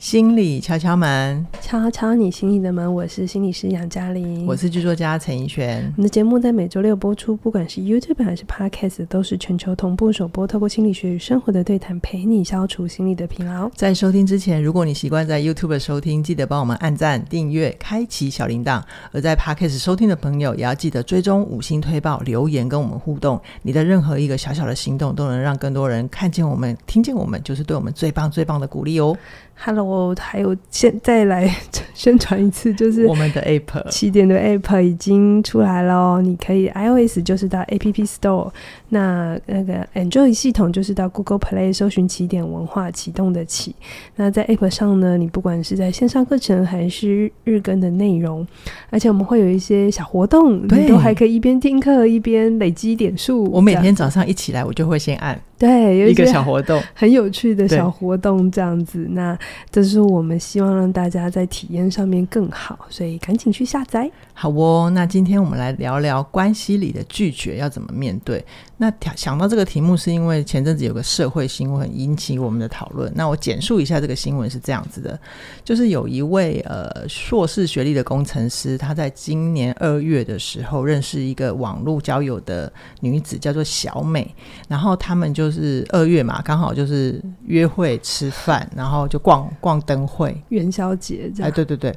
心理敲敲门，敲敲你心里的门。我是心理师杨嘉玲，我是剧作家陈怡璇。我们的节目在每周六播出，不管是 YouTube 还是 Podcast，都是全球同步首播。透过心理学与生活的对谈，陪你消除心理的疲劳。在收听之前，如果你习惯在 YouTube 收听，记得帮我们按赞、订阅、开启小铃铛；而在 Podcast 收听的朋友，也要记得追踪五星推报、留言跟我们互动。你的任何一个小小的行动，都能让更多人看见我们、听见我们，就是对我们最棒、最棒的鼓励哦。Hello，还有现再来 宣传一次，就是我们的 App 起点的 App 已经出来了哦。你可以 iOS 就是到 App Store，那那个 Android 系统就是到 Google Play 搜寻起点文化启动的起。那在 App 上呢，你不管是在线上课程还是日更的内容，而且我们会有一些小活动，你都还可以一边听课一边累积点数。我每天早上一起来，我就会先按。对，有一个小活动，很有趣的小活动，这样子。那这是我们希望让大家在体验上面更好，所以赶紧去下载。好哦，那今天我们来聊聊关系里的拒绝要怎么面对。那想到这个题目，是因为前阵子有个社会新闻引起我们的讨论。那我简述一下这个新闻是这样子的：就是有一位呃硕士学历的工程师，他在今年二月的时候认识一个网络交友的女子，叫做小美。然后他们就是二月嘛，刚好就是约会吃饭，然后就逛逛灯会，元宵节这样。哎，对对对。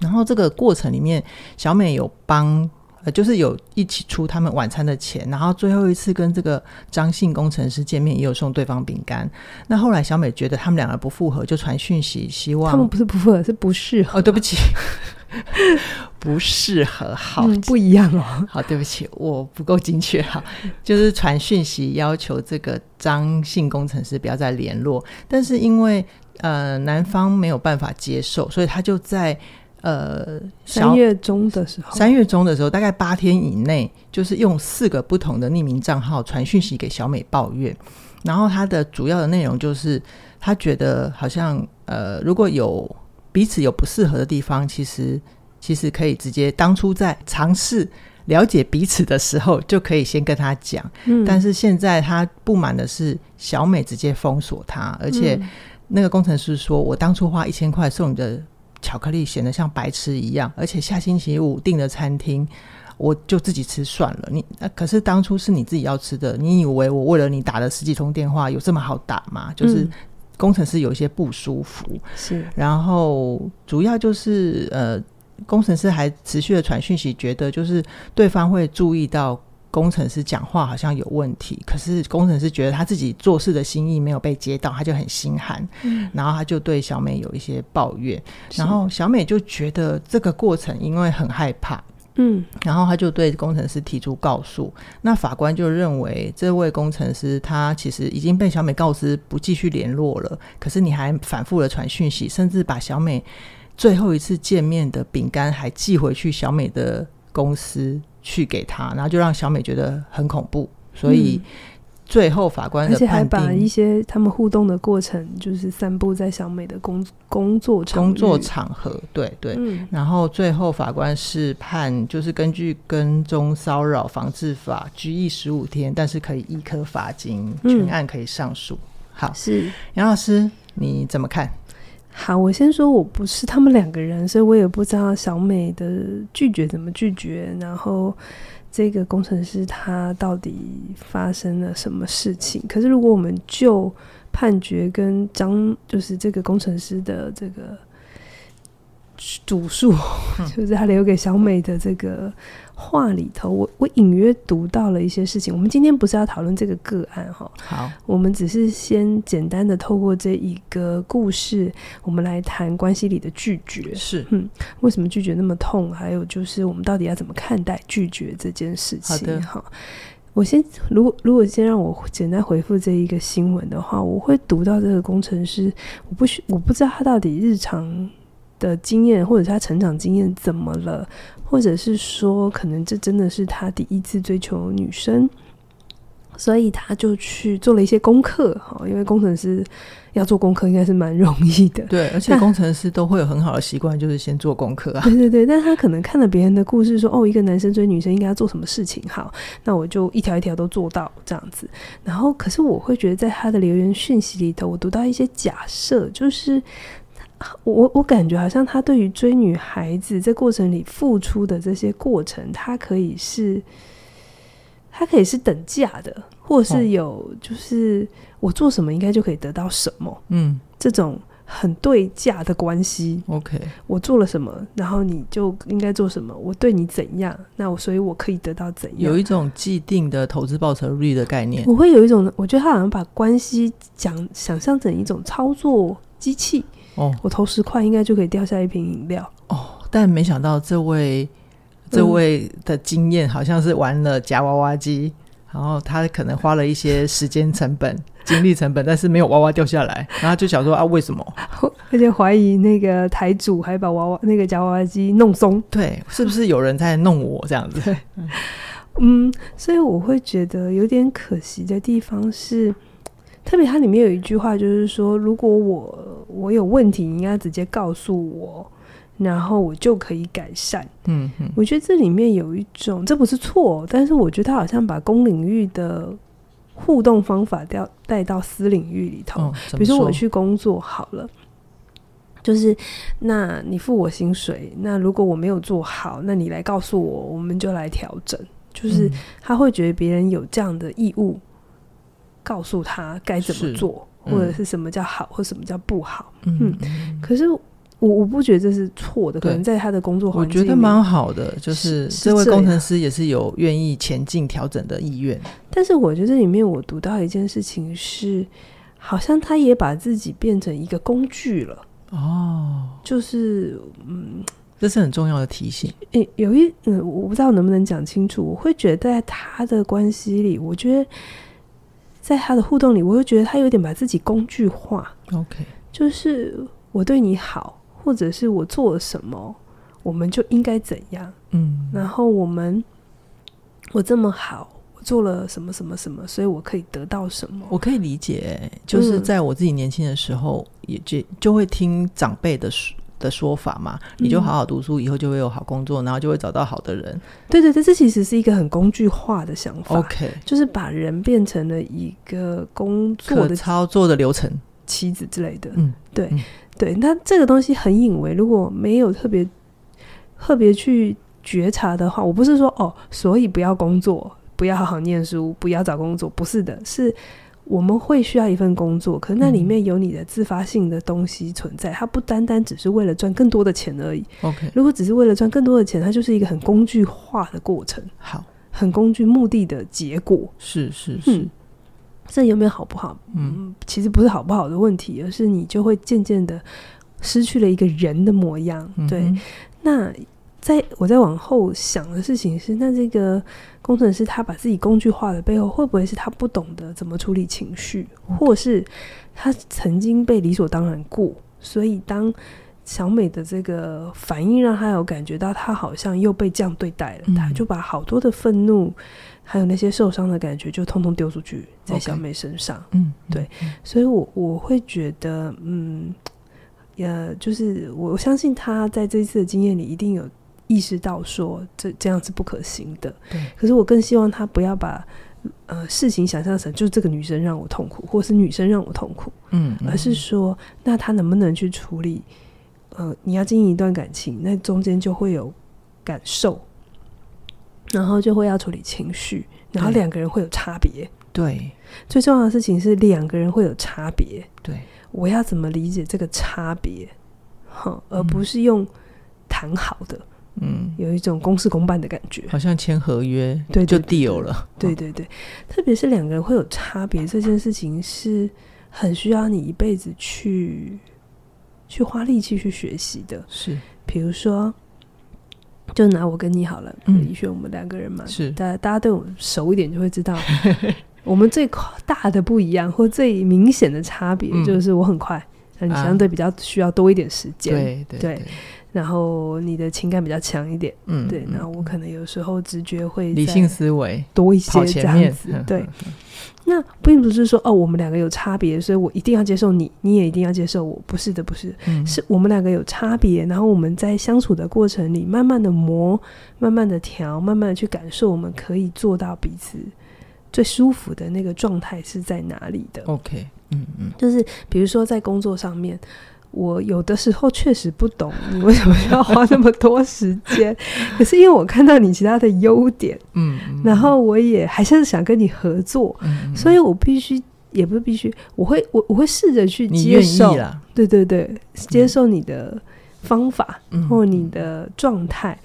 然后这个过程里面，小美有帮。呃，就是有一起出他们晚餐的钱，然后最后一次跟这个张姓工程师见面，也有送对方饼干。那后来小美觉得他们两个不复合，就传讯息希望。他们不是不复合，是不适合。哦，对不起，不适合，好、嗯，不一样哦。好，对不起，我不够精确哈。就是传讯息要求这个张姓工程师不要再联络，但是因为呃男方没有办法接受，所以他就在。呃，三月中的时候，三月中的时候，大概八天以内，就是用四个不同的匿名账号传讯息给小美抱怨。然后他的主要的内容就是，他觉得好像呃，如果有彼此有不适合的地方，其实其实可以直接当初在尝试了解彼此的时候，就可以先跟他讲。嗯，但是现在他不满的是，小美直接封锁他，而且那个工程师说：“我当初花一千块送你的。”巧克力显得像白痴一样，而且下星期五订的餐厅，我就自己吃算了。你那可是当初是你自己要吃的，你以为我为了你打了十几通电话有这么好打吗？就是工程师有一些不舒服，是、嗯，然后主要就是呃，工程师还持续的传讯息，觉得就是对方会注意到。工程师讲话好像有问题，可是工程师觉得他自己做事的心意没有被接到，他就很心寒，嗯，然后他就对小美有一些抱怨，然后小美就觉得这个过程因为很害怕，嗯，然后他就对工程师提出告诉，那法官就认为这位工程师他其实已经被小美告知不继续联络了，可是你还反复的传讯息，甚至把小美最后一次见面的饼干还寄回去小美的公司。去给他，然后就让小美觉得很恐怖，所以最后法官而且还把一些他们互动的过程，就是散布在小美的工工作场工作场合，对对、嗯。然后最后法官是判，就是根据跟踪骚扰防治法，拘役十五天，但是可以一颗罚金，全案可以上诉、嗯。好，是杨老师，你怎么看？好，我先说，我不是他们两个人，所以我也不知道小美的拒绝怎么拒绝，然后这个工程师他到底发生了什么事情。可是如果我们就判决跟张，就是这个工程师的这个主诉，就是他留给小美的这个。话里头，我我隐约读到了一些事情。我们今天不是要讨论这个个案哈，好，我们只是先简单的透过这一个故事，我们来谈关系里的拒绝。是，嗯，为什么拒绝那么痛？还有就是我们到底要怎么看待拒绝这件事情？好的，好，我先，如果如果先让我简单回复这一个新闻的话，我会读到这个工程师，我不需我不知道他到底日常的经验或者是他成长经验怎么了。或者是说，可能这真的是他第一次追求女生，所以他就去做了一些功课哈。因为工程师要做功课，应该是蛮容易的。对，而且工程师都会有很好的习惯，就是先做功课啊。对 对对，但他可能看了别人的故事，说哦，一个男生追女生应该要做什么事情？好，那我就一条一条都做到这样子。然后，可是我会觉得，在他的留言讯息里头，我读到一些假设，就是。我我感觉好像他对于追女孩子这过程里付出的这些过程，他可以是，他可以是等价的，或者是有，就是我做什么应该就可以得到什么，嗯，这种。很对价的关系，OK，我做了什么，然后你就应该做什么。我对你怎样，那我所以我可以得到怎样。有一种既定的投资报酬率的概念。我会有一种，我觉得他好像把关系讲想象成一种操作机器。哦，我投十块应该就可以掉下一瓶饮料。哦，但没想到这位这位的经验好像是玩了夹娃娃机。然后他可能花了一些时间成本、精力成本，但是没有娃娃掉下来，然后就想说啊，为什么？而且怀疑那个台主还把娃娃那个夹娃娃机弄松，对，是不是有人在弄我这样子？对，嗯，所以我会觉得有点可惜的地方是，特别它里面有一句话，就是说，如果我我有问题，你应该直接告诉我。然后我就可以改善。嗯嗯，我觉得这里面有一种，这不是错，但是我觉得他好像把公领域的互动方法带带到私领域里头。哦，比如说我去工作好了，就是那你付我薪水，那如果我没有做好，那你来告诉我，我们就来调整。就是他会觉得别人有这样的义务，告诉他该怎么做，嗯，或者是什么叫好，或什么叫不好。嗯，嗯，可是。我我不觉得这是错的，可能在他的工作环境，我觉得蛮好的，就是这位工程师也是有愿意前进调整的意愿。但是我觉得这里面我读到一件事情是，好像他也把自己变成一个工具了。哦，就是嗯，这是很重要的提醒。诶，有一嗯，我不知道能不能讲清楚。我会觉得在他的关系里，我觉得在他的互动里，我会觉得他有点把自己工具化。OK，就是我对你好。或者是我做了什么，我们就应该怎样？嗯，然后我们我这么好，我做了什么什么什么，所以我可以得到什么？我可以理解，就是在我自己年轻的时候，嗯、也就就会听长辈的说的说法嘛，你就好好读书，以后就会有好工作，然后就会找到好的人。对对对，这其实是一个很工具化的想法。OK，就是把人变成了一个工作的操作的流程，妻子之类的。嗯，对。嗯对，那这个东西很隐微，如果没有特别特别去觉察的话，我不是说哦，所以不要工作，不要好好念书，不要找工作，不是的，是我们会需要一份工作，可是那里面有你的自发性的东西存在，它不单单只是为了赚更多的钱而已。OK，如果只是为了赚更多的钱，它就是一个很工具化的过程，好，很工具目的的结果，是是是。嗯这有没有好不好？嗯，其实不是好不好的问题，而是你就会渐渐的失去了一个人的模样。嗯、对，那在我在往后想的事情是，那这个工程师他把自己工具化的背后，会不会是他不懂得怎么处理情绪，嗯、或是他曾经被理所当然过？所以当小美的这个反应让他有感觉到他好像又被这样对待了，嗯、他就把好多的愤怒。还有那些受伤的感觉，就通通丢出去在小美身上。嗯，对，所以我我会觉得，嗯，呃，就是我相信他在这一次的经验里，一定有意识到说这这样是不可行的。对，可是我更希望他不要把呃事情想象成就是这个女生让我痛苦，或是女生让我痛苦。嗯，而是说，那他能不能去处理？呃，你要经营一段感情，那中间就会有感受。然后就会要处理情绪，然后两个人会有差别。对，最重要的事情是两个人会有差别。对，我要怎么理解这个差别？哈，而不是用谈好的。嗯，有一种公事公办的感觉，好像签合约，对，就 deal 了。对对对，特别是两个人会有差别这件事情，是很需要你一辈子去去花力气去学习的。是，比如说。就拿我跟你好了，嗯，李轩，我们两个人嘛，是，大家大家对我熟一点就会知道，我们最大的不一样或最明显的差别就是我很快，那、嗯、你相对比较需要多一点时间，对对。对。对然后你的情感比较强一点，嗯，对。然后我可能有时候直觉会理性思维多一些这样子，对。那并不是说哦，我们两个有差别，所以我一定要接受你，你也一定要接受我。不是的，不是，嗯、是我们两个有差别。然后我们在相处的过程里，慢慢的磨，慢慢的调，慢慢的去感受，我们可以做到彼此最舒服的那个状态是在哪里的。OK，嗯嗯，就是比如说在工作上面。我有的时候确实不懂 你为什么要花那么多时间，可是因为我看到你其他的优点，嗯，嗯，然后我也还是想跟你合作，嗯，所以我必须也不是必须，我会我我会试着去接受，对对对，接受你的方法，嗯，或你的状态。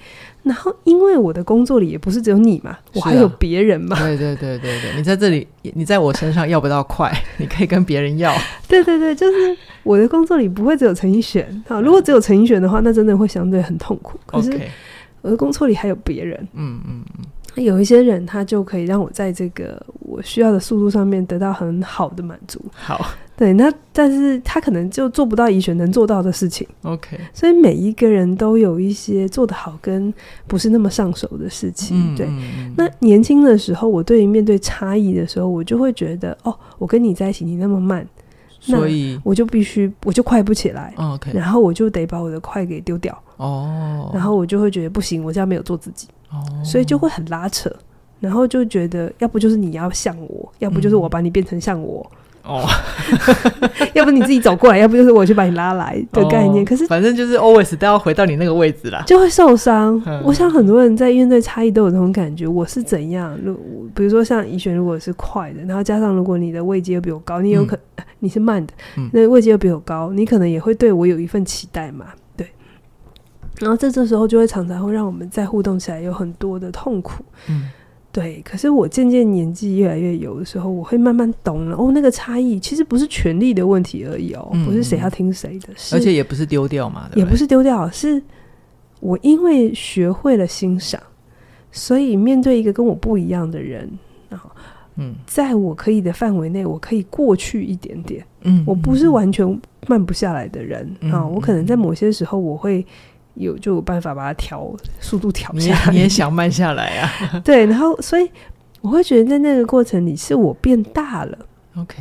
然后，因为我的工作里也不是只有你嘛，啊、我还有别人嘛。对对对对对，你在这里，你在我身上要不到快，你可以跟别人要。对对对，就是我的工作里不会只有陈奕璇啊。如果只有陈奕璇的话，那真的会相对很痛苦。可是我的工作里还有别人。嗯嗯嗯，有一些人他就可以让我在这个我需要的速度上面得到很好的满足。好。对，那但是他可能就做不到怡璇能做到的事情。OK，所以每一个人都有一些做得好跟不是那么上手的事情。嗯、对，那年轻的时候，我对于面对差异的时候，我就会觉得，哦，我跟你在一起，你那么慢，所以我就必须，我就快不起来。OK，然后我就得把我的快给丢掉。哦，然后我就会觉得不行，我这样没有做自己。哦，所以就会很拉扯，然后就觉得，要不就是你要像我，要不就是我把你变成像我。嗯哦，要不你自己走过来，要不就是我去把你拉来的概念。可是反正就是 always 都要回到你那个位置啦，就会受伤。我想很多人在面对差异都有这种感觉。我是怎样？如比如说像怡璇，如果是快的，然后加上如果你的位阶又比我高，你有可你是慢的，那位阶又比我高，你可能也会对我有一份期待嘛？对。然后在这时候就会常常会让我们在互动起来有很多的痛苦。嗯。对，可是我渐渐年纪越来越有的时候，我会慢慢懂了哦，那个差异其实不是权力的问题而已哦，嗯、不是谁要听谁的，而且也不是丢掉嘛，也不是丢掉，是我因为学会了欣赏，所以面对一个跟我不一样的人，然后嗯，在我可以的范围内，我可以过去一点点，嗯，我不是完全慢不下来的人啊、我可能在某些时候我会。有就有办法把它调速度调下来，你也想慢下来啊？对，然后所以我会觉得在那个过程里是我变大了。OK，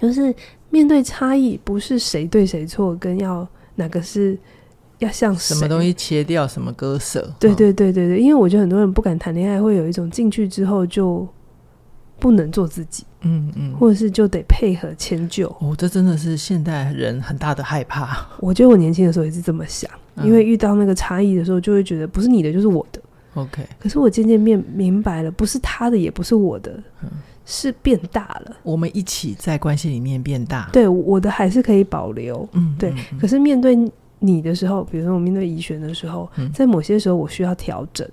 就是面对差异，不是谁对谁错，跟要哪个是要像什么东西切掉，什么割舍。对对对对对，因为我觉得很多人不敢谈恋爱，会有一种进去之后就不能做自己。嗯嗯，或者是就得配合迁就哦，这真的是现代人很大的害怕。我觉得我年轻的时候也是这么想，嗯、因为遇到那个差异的时候，就会觉得不是你的就是我的。OK，可是我渐渐变明白了，不是他的也不是我的，嗯、是变大了。我们一起在关系里面变大。对，我的还是可以保留。嗯，对。嗯、可是面对你的时候，比如说我面对怡璇的时候，嗯、在某些时候我需要调整。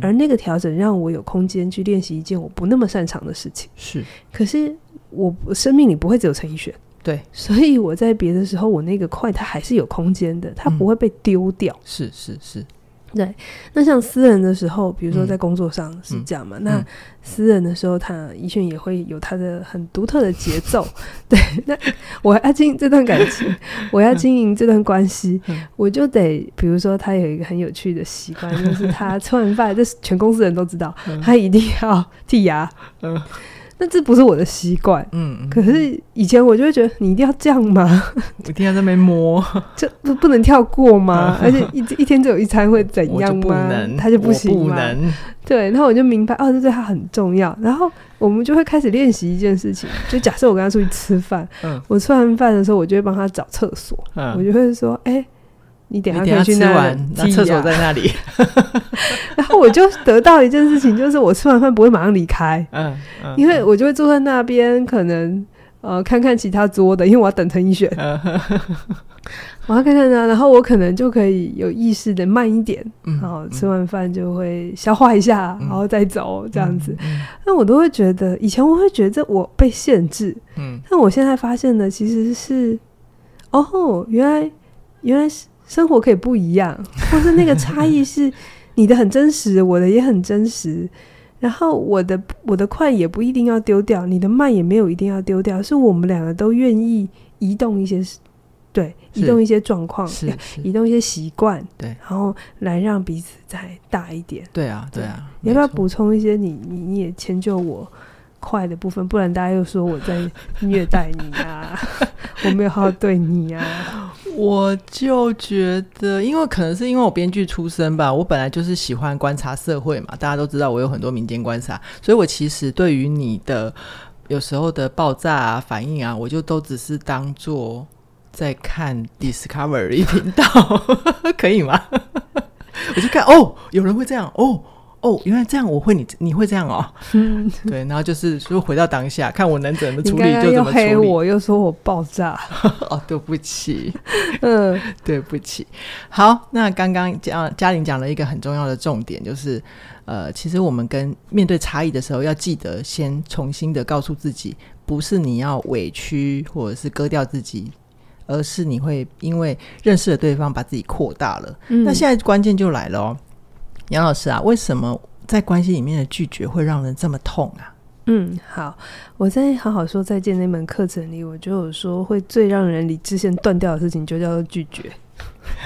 而那个调整让我有空间去练习一件我不那么擅长的事情。是，可是我生命里不会只有陈奕迅。对，所以我在别的时候，我那个快它还是有空间的，它不会被丢掉。是是是。对，那像私人的时候，比如说在工作上是这样嘛？嗯、那私人的时候，他怡璇也会有他的很独特的节奏。对，那我要经营这段感情，我要经营这段关系，嗯、我就得，比如说他有一个很有趣的习惯，就是他吃完饭，这是全公司人都知道，嗯、他一定要剔牙。嗯那这不是我的习惯，嗯，可是以前我就会觉得你一定要这样吗？一定要在那边摸，这不不能跳过吗？而且一一天只有一餐会怎样吗？不能，他就不行吗？不能。对，然后我就明白，哦，这对他很重要。然后我们就会开始练习一件事情，就假设我跟他出去吃饭，嗯，我吃完饭的时候，我就会帮他找厕所，嗯，我就会说，哎。你等下可以去那里，那厕所在那里。然后我就得到一件事情，就是我吃完饭不会马上离开，嗯，因为我就会坐在那边，可能呃看看其他桌的，因为我要等陈奕迅，我要看看他，然后我可能就可以有意识的慢一点，然后吃完饭就会消化一下，然后再走这样子。那我都会觉得，以前我会觉得我被限制，嗯，但我现在发现的其实是，哦，原来原来是。生活可以不一样，或是那个差异是你的很真实，我的也很真实。然后我的我的快也不一定要丢掉，你的慢也没有一定要丢掉，是我们两个都愿意移动一些，对，移动一些状况，是移动一些习惯，对，然后来让彼此再大一点。对啊，对啊，你要不要补充一些你你你也迁就我快的部分？不然大家又说我在虐待你啊，我没有好好对你啊。我就觉得，因为可能是因为我编剧出身吧，我本来就是喜欢观察社会嘛。大家都知道我有很多民间观察，所以我其实对于你的有时候的爆炸啊、反应啊，我就都只是当做在看 Discovery 频道，可以吗？我就看哦，有人会这样哦。哦，原来这样，我会你你会这样哦，嗯，对，然后就是说回到当下，看我能怎么处理就怎么处理。又黑我又说我爆炸，哦，对不起，嗯，对不起。好，那刚刚嘉嘉玲讲了一个很重要的重点，就是呃，其实我们跟面对差异的时候，要记得先重新的告诉自己，不是你要委屈或者是割掉自己，而是你会因为认识了对方，把自己扩大了。嗯，那现在关键就来了哦。杨老师啊，为什么在关系里面的拒绝会让人这么痛啊？嗯，好，我在好好说再见那门课程里，我就有说会最让人理智线断掉的事情，就叫做拒绝。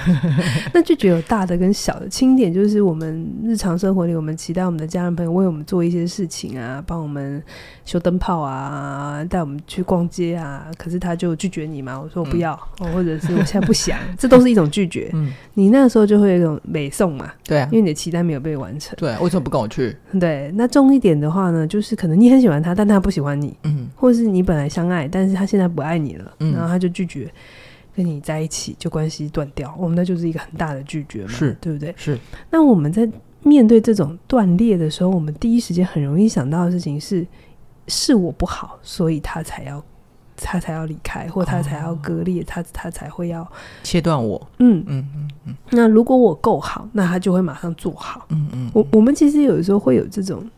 那拒绝有大的跟小的，轻点就是我们日常生活里，我们期待我们的家人朋友为我们做一些事情啊，帮我们修灯泡啊，带我们去逛街啊，可是他就拒绝你嘛。我说我不要，嗯、或者是我现在不想，这都是一种拒绝。嗯，你那个时候就会有一种美送嘛，对啊，因为你的期待没有被完成。对，为什么不跟我去？对，那重一点的话呢，就是可能你很喜欢他，但他不喜欢你，嗯，或者是你本来相爱，但是他现在不爱你了，嗯，然后他就拒绝。跟你在一起就关系断掉，我们那就是一个很大的拒绝嘛，是对不对？是。那我们在面对这种断裂的时候，我们第一时间很容易想到的事情是，是我不好，所以他才要他才要离开，或他才要割裂，哦、他他才会要切断我。嗯嗯嗯嗯。那如果我够好，那他就会马上做好。嗯嗯，嗯。我我们其实有的时候会有这种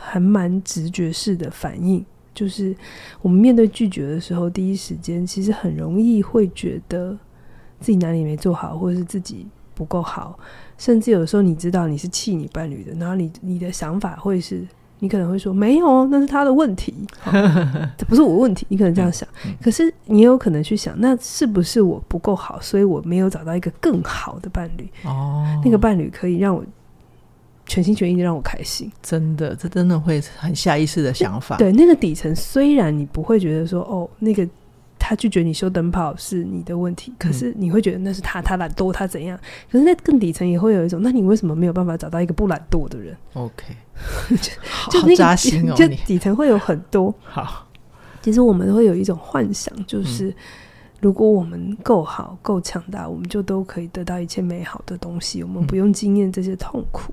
还蛮直觉式的反应。就是我们面对拒绝的时候，第一时间其实很容易会觉得自己哪里没做好，或者是自己不够好，甚至有时候你知道你是气你伴侣的，然后你你的想法会是，你可能会说没有，那是他的问题，这不是我问题，你可能这样想，可是你也有可能去想，那是不是我不够好，所以我没有找到一个更好的伴侣？哦，那个伴侣可以让我。全心全意的让我开心，真的，这真的会很下意识的想法。对，那个底层虽然你不会觉得说，哦，那个他拒绝你修灯泡是你的问题，可是你会觉得那是他，他懒惰，他怎样？可是那更底层也会有一种，那你为什么没有办法找到一个不懒惰的人？OK，就 就那个扎心哦，就底层会有很多。好，其实我们会有一种幻想，就是。嗯如果我们够好、够强大，我们就都可以得到一切美好的东西，我们不用经验这些痛苦。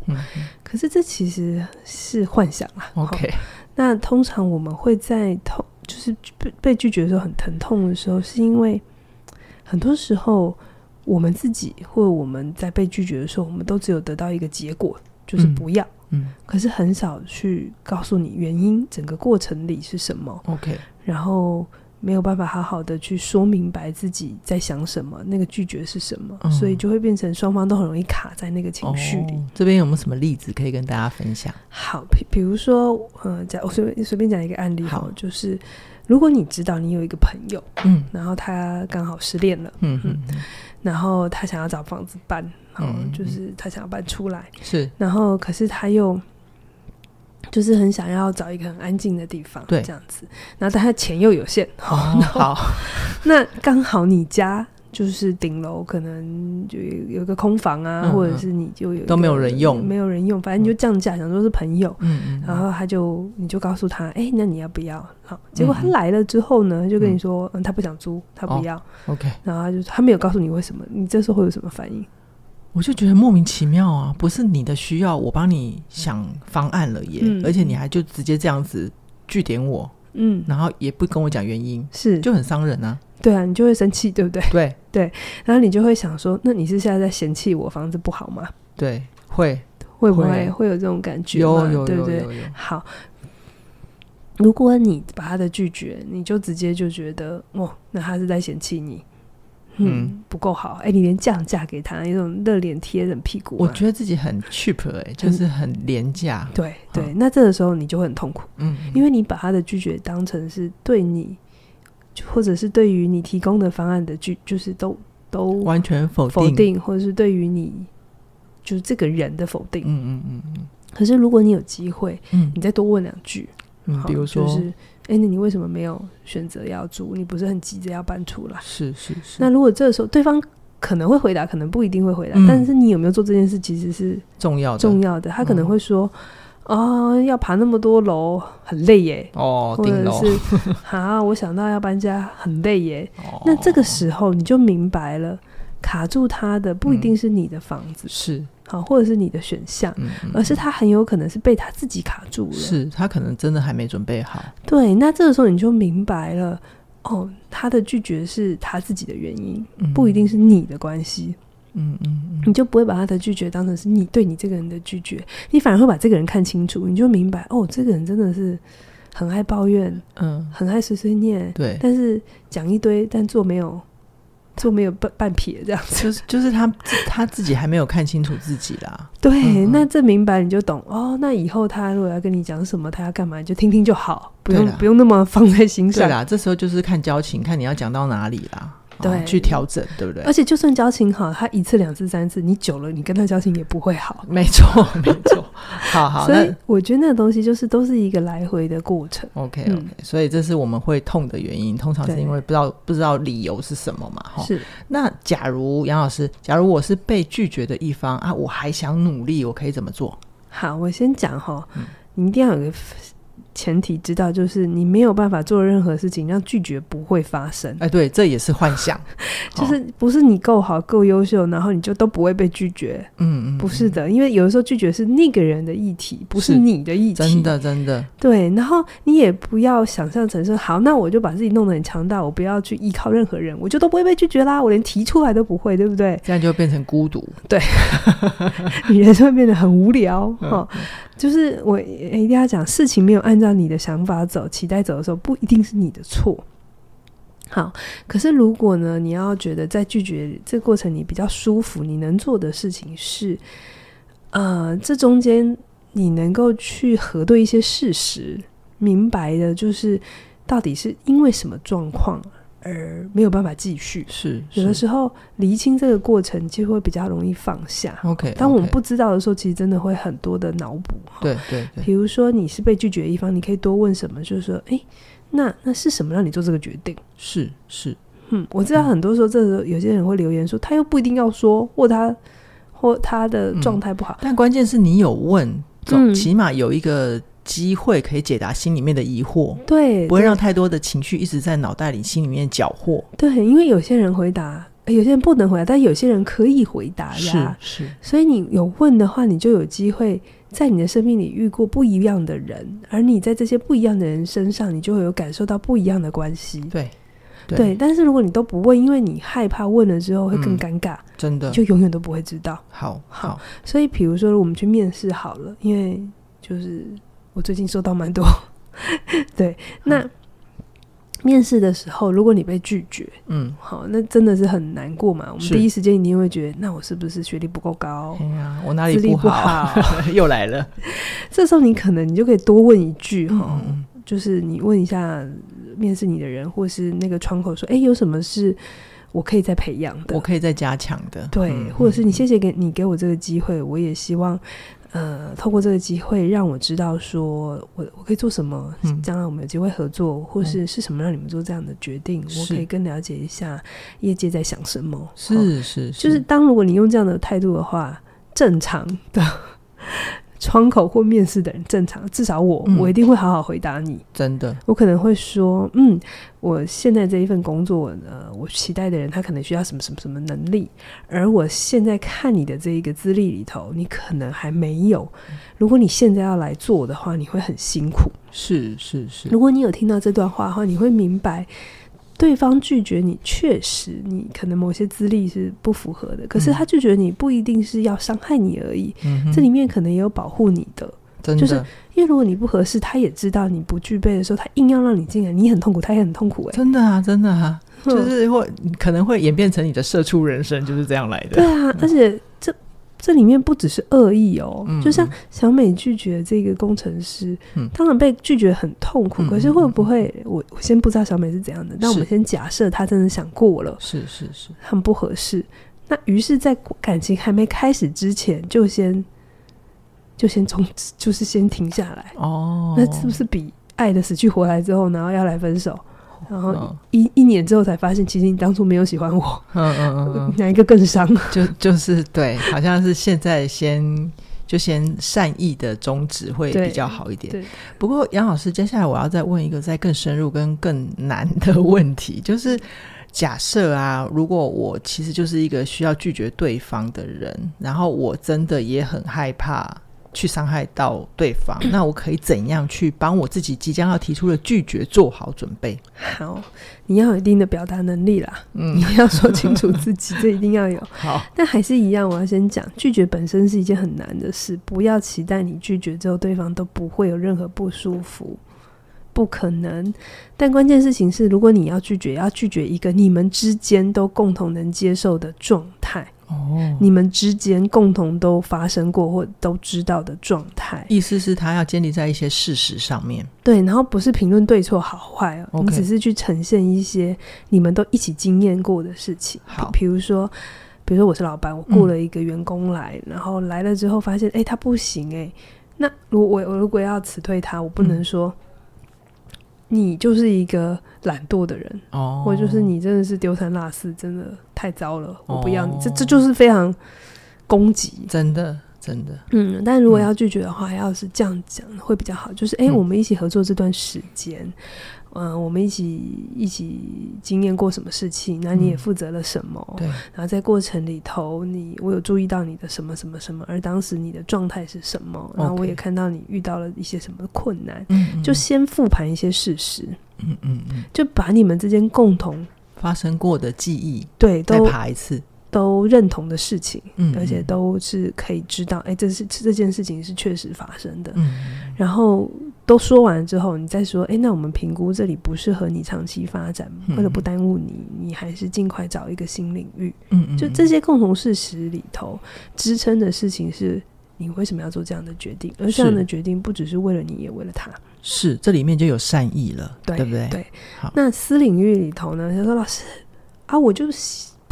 可是这其实是幻想啊。OK，那通常我们会在痛，就是被被拒绝的时候很疼痛的时候，是因为很多时候我们自己或者我们在被拒绝的时候，我们都只有得到一个结果，就是不要。嗯，嗯，可是很少去告诉你原因，整个过程里是什么。OK，然后。没有办法好好的去说明白自己在想什么，那个拒绝是什么，嗯、所以就会变成双方都很容易卡在那个情绪里。哦、这边有没有什么例子可以跟大家分享？好，比比如说，呃，讲我随便随便讲一个案例，好，就是如果你知道你有一个朋友，嗯，然后他刚好失恋了，嗯嗯，然后他想要找房子搬，嗯，就是他想要搬出来，是，然后可是他又。就是很想要找一个很安静的地方，对，这样子。然后，但他钱又有限，哦、好，那刚好你家就是顶楼，可能就有一个空房啊，嗯、或者是你就有都没有人用，没有人用，反正你就降价，想说是朋友，嗯嗯。然后他就你就告诉他，哎、欸，那你要不要？好，结果他来了之后呢，就跟你说，嗯，他不想租，他不要。哦、OK。然后他就他没有告诉你为什么，你这时候会有什么反应？我就觉得莫名其妙啊！不是你的需要，我帮你想方案了耶，嗯、而且你还就直接这样子据点我，嗯，然后也不跟我讲原因，是就很伤人啊。对啊，你就会生气，对不对？对对，然后你就会想说，那你是现在在嫌弃我房子不好吗？对，会会不会会，会有这种感觉？有有对不对？好，如果你把他的拒绝，你就直接就觉得哦，那他是在嫌弃你。嗯，不够好。哎、欸，你连降价给他，有种热脸贴冷屁股。我觉得自己很 cheap，哎、欸，就是很廉价。对对，嗯、那这个时候你就会很痛苦。嗯，因为你把他的拒绝当成是对你，或者是对于你提供的方案的拒，就是都都完全否定，否定，或者是对于你就是这个人的否定。嗯嗯嗯嗯。可是如果你有机会，嗯，你再多问两句，嗯，比如说。就是哎，那你为什么没有选择要租？你不是很急着要搬出来？是是是。那如果这个时候对方可能会回答，可能不一定会回答，嗯、但是你有没有做这件事，其实是重要的。重要的，他可能会说：“哦，要爬那么多楼很累耶，哦，或者是 啊，我想到要搬家很累耶。哦、那这个时候你就明白了，卡住他的不一定是你的房子，嗯、是。好，或者是你的选项，嗯嗯、而是他很有可能是被他自己卡住了，是他可能真的还没准备好。对，那这个时候你就明白了，哦，他的拒绝是他自己的原因，嗯、不一定是你的关系。嗯嗯，嗯，你就不会把他的拒绝当成是你对你这个人的拒绝，你反而会把这个人看清楚，你就明白哦，这个人真的是很爱抱怨，嗯，很爱碎碎念，对，但是讲一堆，但做没有，做没有半半撇这样子，就是就是他他自己还没有看清楚自己啦。对，嗯嗯，那这明白你就懂哦。那以后他如果要跟你讲什么，他要干嘛，你就听听就好，不用不用那么放在心上。对啦，这时候就是看交情，看你要讲到哪里啦。对、哦，去调整，对不对？而且就算交情好，他一次、两次、三次，你久了，你跟他交情也不会好。没错，没错。好好，所以我觉得那个东西就是都是一个来回的过程。OK，OK，、okay, okay, 嗯、所以这是我们会痛的原因，通常是因为不知道不知道理由是什么嘛。哈，是。那假如杨老师，假如我是被拒绝的一方啊，我还想努力，我可以怎么做？好，我先讲哈，嗯、你一定要有个。前提知道，就是你没有办法做任何事情让拒绝不会发生。哎，对，这也是幻想，就是不是你够好、够优秀，然后你就都不会被拒绝。嗯嗯，不是的，因为有的时候拒绝是那个人的议题，不是你的议题。真的，真的。对，然后你也不要想象成说，好，那我就把自己弄得很强大，我不要去依靠任何人，我就都不会被拒绝啦，我连提出来都不会，对不对？这样就会变成孤独。对，你人生会变得很无聊。哈。就是我一定要讲，事情没有按照你的想法走、期待走的时候，不一定是你的错。好，可是如果呢，你要觉得在拒绝这个过程你比较舒服，你能做的事情是，呃，这中间你能够去核对一些事实，明白的就是到底是因为什么状况。而没有办法继续，是，是有的时候厘清这个过程就会比较容易放下。OK，当我们不知道的时候，其实真的会很多的脑补。对对对，比如说你是被拒绝的一方，你可以多问什么，就是说，哎，那那是什么让你做这个决定？是是，嗯，我知道很多时候，这时候有些人会留言说，他又不一定要说，或他或他的状态不好，但关键是你有问，总起码有一个。机会可以解答心里面的疑惑，对，不会让太多的情绪一直在脑袋里、心里面搅和。对，因为有些人回答，有些人不能回答，但有些人可以回答呀。是是，所以你有问的话，你就有机会在你的生命里遇过不一样的人，而你在这些不一样的人身上，你就会有感受到不一样的关系。对对，对，但是如果你都不问，因为你害怕问了之后会更尴尬，嗯、真的就永远都不会知道。好好，好，所以比如说我们去面试好了，因为就是。我最近收到蛮多，对，那、嗯、面试的时候，如果你被拒绝，嗯，好，那真的是很难过嘛。我们第一时间一定会觉得，那我是不是学历不够高？哎呀，我哪里不好？不好又来了。这时候你可能你就可以多问一句哈，嗯、就是你问一下面试你的人，或是那个窗口说，哎，有什么是我可以再培养的？我可以再加强的。对，嗯、或者是你谢谢给你给我这个机会，我也希望。呃，透过这个机会让我知道，说我我可以做什么，将来我们有机会合作，嗯、或是是什么让你们做这样的决定，是我可以更了解一下业界在想什么。是是是，就是当如果你用这样的态度的话，正常的。窗口或面试的人正常，至少我、嗯、我一定会好好回答你。真的，我可能会说，嗯，我现在这一份工作呃，我期待的人他可能需要什么什么什么能力，而我现在看你的这一个资历里头，你可能还没有。如果你现在要来做的话，你会很辛苦。是是是。如果你有听到这段话的话，你会明白。对方拒绝你，确实你可能某些资历是不符合的，可是他拒绝你不一定是要伤害你而已，嗯、这里面可能也有保护你的，的。就是因为如果你不合适，他也知道你不具备的时候，他硬要让你进来，你很痛苦，他也很痛苦，欸，真的啊，真的啊，就是会可能会演变成你的社畜人生，就是这样来的。对啊，而且这。这里面不只是恶意哦，嗯、就像小美拒绝这个工程师，嗯、当然被拒绝很痛苦。嗯、可是会不会，嗯、我我先不知道小美是怎样的，那我们先假设她真的想过了，是是是，很不合适。那于是，在感情还没开始之前，就先就先从就是先停下来哦。那是不是比爱的死去活来之后，然后要来分手？然后一一年之后才发现，其实你当初没有喜欢我。嗯嗯嗯，哪一个更伤？就就是对，好像是现在先就先善意的终止会比较好一点。不过杨老师，接下来我要再问一个再更深入跟更难的 问题，就是假设啊，如果我其实就是一个需要拒绝对方的人，然后我真的也很害怕。去伤害到对方，那我可以怎样去帮我自己即将要提出的拒绝做好准备？好，你要有一定的表达能力啦，嗯，你要说清楚自己，这一定要有。好，但还是一样，我要先讲，拒绝本身是一件很难的事，不要期待你拒绝之后对方都不会有任何不舒服，不可能。但关键事情是，如果你要拒绝，要拒绝一个你们之间都共同能接受的状态。哦，你们之间共同都发生过或都知道的状态，意思是他要建立在一些事实上面。对，然后不是评论对错好坏哦.你只是去呈现一些你们都一起经验过的事情。好，比如说，比如说我是老板，我雇了一个员工来，嗯、然后来了之后发现，哎，他不行哎，那如果我我如果要辞退他，我不能说。嗯你就是一个懒惰的人，哦，或者就是你真的是丢三落四，真的太糟了，哦、我不要你，这这就是非常攻击，真的真的，嗯，但如果要拒绝的话，嗯、要是这样讲会比较好，就是哎，我们一起合作这段时间。嗯我们一起一起经验过什么事情？那你也负责了什么？嗯、对。然后在过程里头，你我有注意到你的什么什么什么，而当时你的状态是什么？然后我也看到你遇到了一些什么困难。就先复盘一些事实。嗯嗯嗯。就把你们之间共同发生过的记忆，对，都再爬一次。都认同的事情，嗯，而且都是可以知道，哎、欸，这是这件事情是确实发生的，嗯，然后都说完之后，你再说，哎、欸，那我们评估这里不适合你长期发展，为了、嗯、不耽误你，你还是尽快找一个新领域，嗯，就这些共同事实里头支撑的事情是，你为什么要做这样的决定？而这样的决定不只是为了你，也为了他，是这里面就有善意了，对，对不对？对，好，那私领域里头呢？他说，老师啊，我就。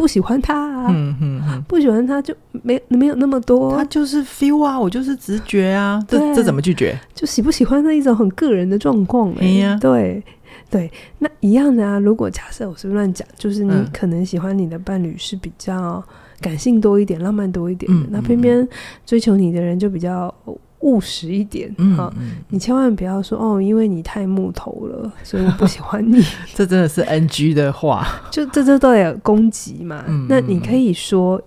不喜欢他啊，嗯嗯嗯、不喜欢他就没没有那么多，他就是 feel 啊，我就是直觉啊，这这怎么拒绝？就喜不喜欢那一种很个人的状况、欸，哎呀、啊，对对，那一样的啊。如果假设我是乱讲，就是你可能喜欢你的伴侣是比较感性多一点、浪漫多一点的，嗯、那偏偏追求你的人就比较。务实一点，嗯，你千万不要说哦，因为你太木头了，所以我不喜欢你。这真的是 NG 的话，就这这都有攻击嘛。那你可以说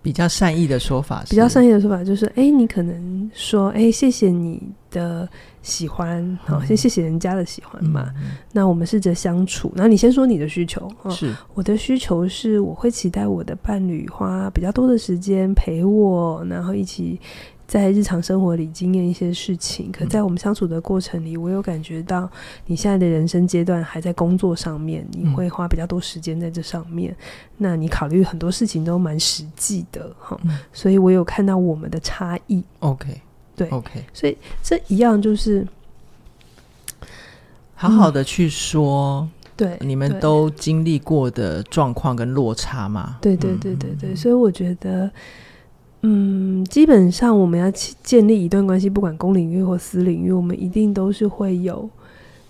比较善意的说法，比较善意的说法就是，哎，你可能说，哎，谢谢你的喜欢，好，先谢谢人家的喜欢嘛。那我们试着相处，那你先说你的需求。是，我的需求是，我会期待我的伴侣花比较多的时间陪我，然后一起。在日常生活里经验一些事情，可在我们相处的过程里，我有感觉到你现在的人生阶段还在工作上面，你会花比较多时间在这上面。嗯、那你考虑很多事情都蛮实际的哈，嗯、所以我有看到我们的差异。OK，对，OK，所以这一样就是好好的去说，嗯、对你们都经历过的状况跟落差嘛。对对对对对，所以我觉得。嗯，基本上我们要建立一段关系，不管公领域或私领域，我们一定都是会有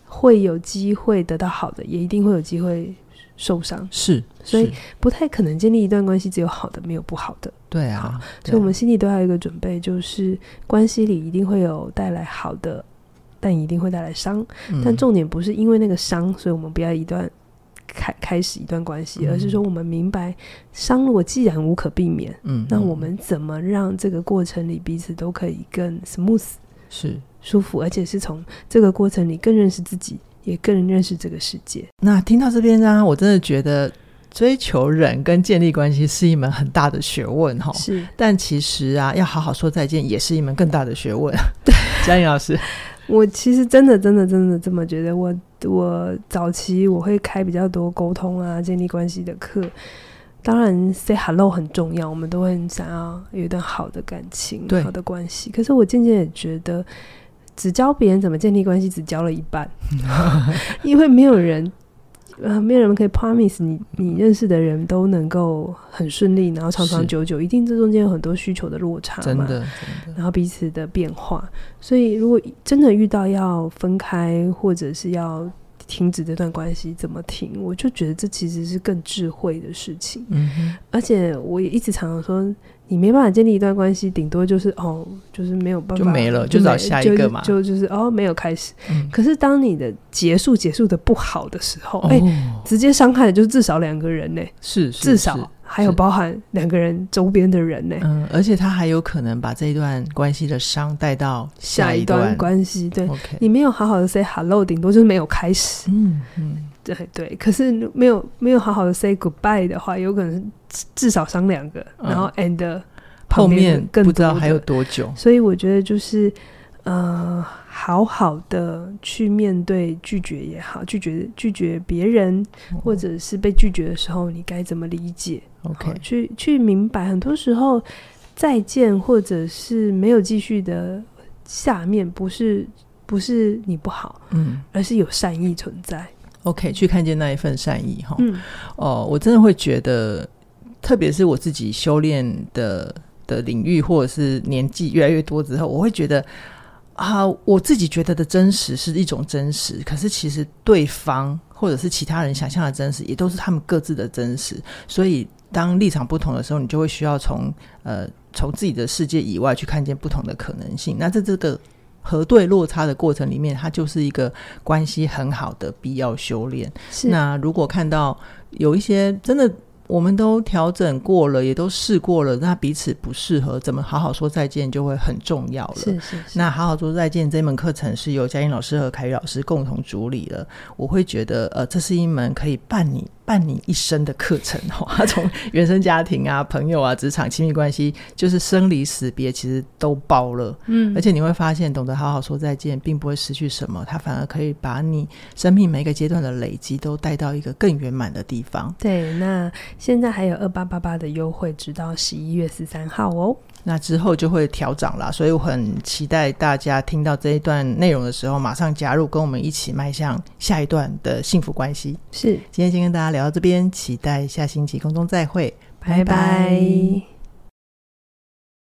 会有机会得到好的，也一定会有机会受伤。是，所以不太可能建立一段关系只有好的，没有不好的。对啊，所以我们心里都要有一个准备，就是关系里一定会有带来好的，但一定会带来伤。嗯，但重点不是因为那个伤，所以我们不要一段。开开始一段关系，而是说我们明白伤，如果既然无可避免，嗯，那我们怎么让这个过程里彼此都可以更 smooth，是舒服，而且是从这个过程里更认识自己，也更认识这个世界。那听到这边呢，我真的觉得追求人跟建立关系是一门很大的学问哈。是，但其实啊，要好好说再见也是一门更大的学问。对，嘉颖老师。我其实真的、真的、真的这么觉得。我我早期我会开比较多沟通啊、建立关系的课。当然，say hello 很重要，我们都会很想要有一段好的感情、好的关系。可是我渐渐也觉得，只教别人怎么建立关系，只教了一半，因为没有人。呃，没有人可以 promise 你，你认识的人都能够很顺利，然后长长久久，一定这中间有很多需求的落差嘛，真的，真的，然后彼此的变化。所以，如果真的遇到要分开，或者是要停止这段关系，怎么停？我就觉得这其实是更智慧的事情。嗯，而且我也一直常常说，你没办法建立一段关系，顶多就是哦，就是没有办法就没了，就找下一个嘛，就就，就是哦，没有开始。嗯、可是当你的结束结束的不好的时候，哎、哦欸，直接伤害的就是至少两个人呢，是，是至少。还有包含两个人周边的人呢，嗯，而且他还有可能把这一段关系的伤带到下一段，下一段关系。对，okay. 你没有好好的 say hello，顶多就是没有开始。嗯嗯，对对。可是没有没有好好的 say goodbye 的话，有可能至少伤两个，嗯，然后 and 后面更不知道还有多久。所以我觉得就是。呃，好好的去面对拒绝也好，拒绝拒绝别人，或者是被拒绝的时候，你该怎么理解？OK，去去明白，很多时候再见或者是没有继续的下面，不是不是你不好，嗯，而是有善意存在。OK，去看见那一份善意哈。嗯，哦，我真的会觉得，特别是我自己修炼的的领域，或者是年纪越来越多之后，我会觉得。啊，我自己觉得的真实是一种真实，可是其实对方或者是其他人想象的真实，也都是他们各自的真实。所以当立场不同的时候，你就会需要从呃从自己的世界以外去看见不同的可能性。那在这个核对落差的过程里面，它就是一个关系很好的必要修炼。是。那如果看到有一些真的。我们都调整过了，也都试过了，那彼此不适合，怎么好好说再见就会很重要了。是是是。那好好说再见这门课程是由佳音老师和凯宇老师共同主理的。我会觉得，呃，这是一门可以伴你伴你一生的课程哦。从原生家庭啊、朋友啊、职场、亲密关系，就是生离死别，其实都包了。嗯，而且你会发现，懂得好好说再见，并不会失去什么，它反而可以把你生命每一个阶段的累积都带到一个更圆满的地方。对，那。现在还有二八八八的优惠，直到十一月十三号哦。那之后就会调涨啦，所以我很期待大家听到这一段内容的时候，马上加入，跟我们一起迈向下一段的幸福关系。是，今天先跟大家聊到这边，期待下星期空中再会，拜拜。拜拜。